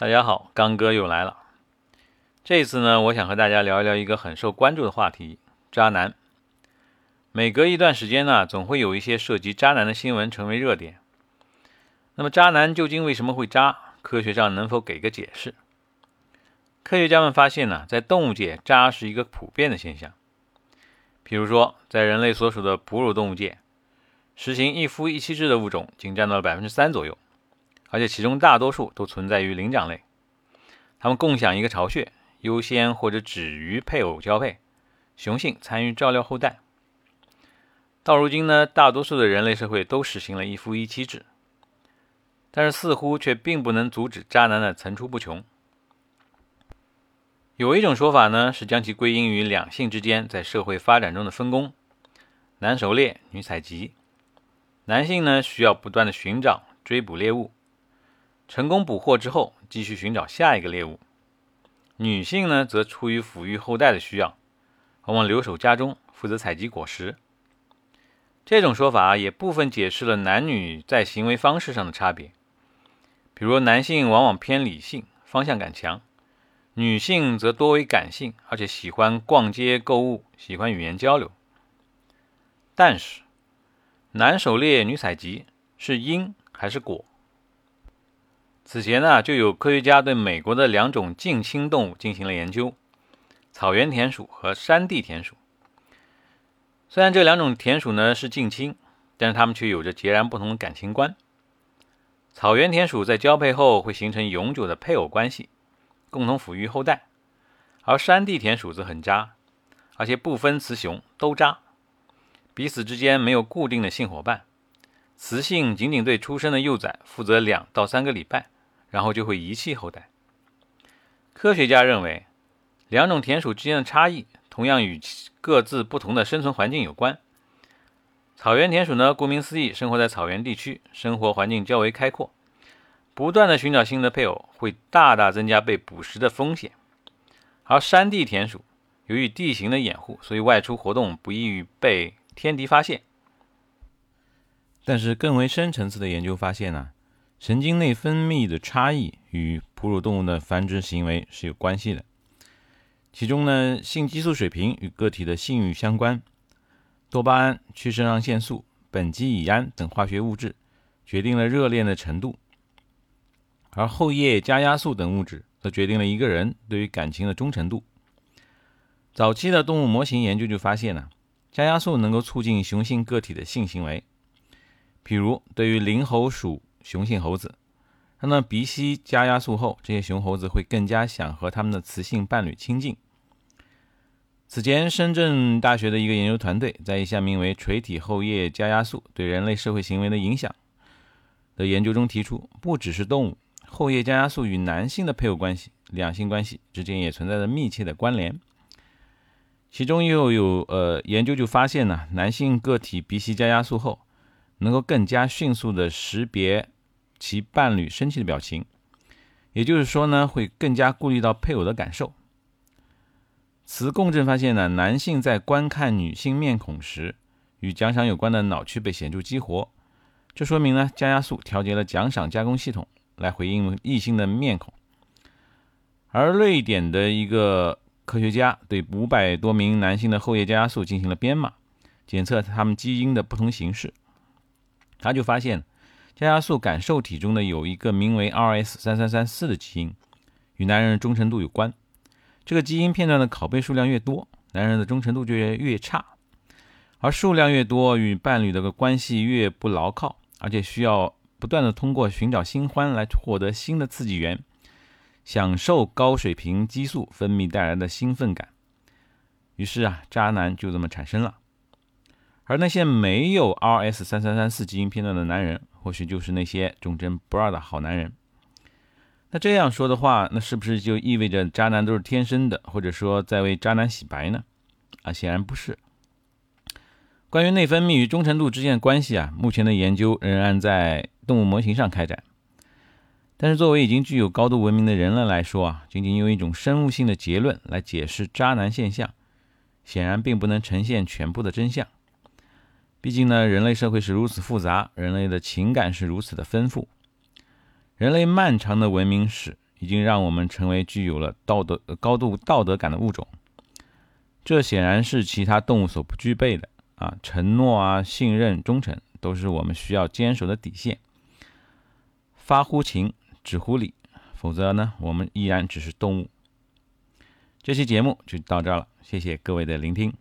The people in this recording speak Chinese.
大家好，刚哥又来了。这次呢，我想和大家聊一聊一个很受关注的话题——渣男。每隔一段时间呢，总会有一些涉及渣男的新闻成为热点。那么，渣男究竟为什么会渣？科学上能否给个解释？科学家们发现呢，在动物界，渣是一个普遍的现象。比如说，在人类所属的哺乳动物界，实行一夫一妻制的物种仅占到了百分之三左右。而且其中大多数都存在于灵长类，它们共享一个巢穴，优先或者只与配偶交配，雄性参与照料后代。到如今呢，大多数的人类社会都实行了一夫一妻制，但是似乎却并不能阻止渣男的层出不穷。有一种说法呢，是将其归因于两性之间在社会发展中的分工：男狩猎，女采集。男性呢，需要不断的寻找、追捕猎物。成功捕获之后，继续寻找下一个猎物。女性呢，则出于抚育后代的需要，往往留守家中，负责采集果实。这种说法也部分解释了男女在行为方式上的差别。比如，男性往往偏理性，方向感强；女性则多为感性，而且喜欢逛街购物，喜欢语言交流。但是，男狩猎，女采集，是因还是果？此前呢，就有科学家对美国的两种近亲动物进行了研究：草原田鼠和山地田鼠。虽然这两种田鼠呢是近亲，但是它们却有着截然不同的感情观。草原田鼠在交配后会形成永久的配偶关系，共同抚育后代；而山地田鼠则很渣，而且不分雌雄都渣，彼此之间没有固定的性伙伴，雌性仅仅对出生的幼崽负责两到三个礼拜。然后就会遗弃后代。科学家认为，两种田鼠之间的差异同样与各自不同的生存环境有关。草原田鼠呢，顾名思义，生活在草原地区，生活环境较为开阔，不断的寻找新的配偶，会大大增加被捕食的风险。而山地田鼠由于地形的掩护，所以外出活动不易于被天敌发现。但是更为深层次的研究发现呢？神经内分泌的差异与哺乳动物的繁殖行为是有关系的。其中呢，性激素水平与个体的性欲相关，多巴胺、去肾上腺素、苯基乙胺等化学物质决定了热恋的程度，而后叶加压素等物质则决定了一个人对于感情的忠诚度。早期的动物模型研究就发现呢，加压素能够促进雄性个体的性行为，比如对于灵猴属。雄性猴子，那么鼻吸加压素后，这些雄猴子会更加想和他们的雌性伴侣亲近。此前，深圳大学的一个研究团队在一项名为《垂体后叶加压素对人类社会行为的影响》的研究中提出，不只是动物，后叶加压素与男性的配偶关系、两性关系之间也存在着密切的关联。其中又有呃研究就发现呢，男性个体鼻吸加压素后，能够更加迅速地识别。其伴侣生气的表情，也就是说呢，会更加顾虑到配偶的感受。磁共振发现呢，男性在观看女性面孔时，与奖赏有关的脑区被显著激活，这说明呢，加压素调节了奖赏加工系统来回应异性的面孔。而瑞典的一个科学家对五百多名男性的后叶加压素进行了编码，检测他们基因的不同形式，他就发现。加压素感受体中的有一个名为 RS 三三三四的基因，与男人的忠诚度有关。这个基因片段的拷贝数量越多，男人的忠诚度就越越差。而数量越多，与伴侣的关系越不牢靠，而且需要不断的通过寻找新欢来获得新的刺激源，享受高水平激素分泌带来的兴奋感。于是啊，渣男就这么产生了。而那些没有 RS 三三三四基因片段的男人，或许就是那些忠贞不二的好男人。那这样说的话，那是不是就意味着渣男都是天生的，或者说在为渣男洗白呢？啊，显然不是。关于内分泌与忠诚度之间的关系啊，目前的研究仍然在动物模型上开展。但是作为已经具有高度文明的人类来说啊，仅仅用一种生物性的结论来解释渣男现象，显然并不能呈现全部的真相。毕竟呢，人类社会是如此复杂，人类的情感是如此的丰富。人类漫长的文明史已经让我们成为具有了道德高度道德感的物种。这显然是其他动物所不具备的啊！承诺啊，信任、忠诚，都是我们需要坚守的底线。发乎情，止乎礼，否则呢，我们依然只是动物。这期节目就到这儿了，谢谢各位的聆听。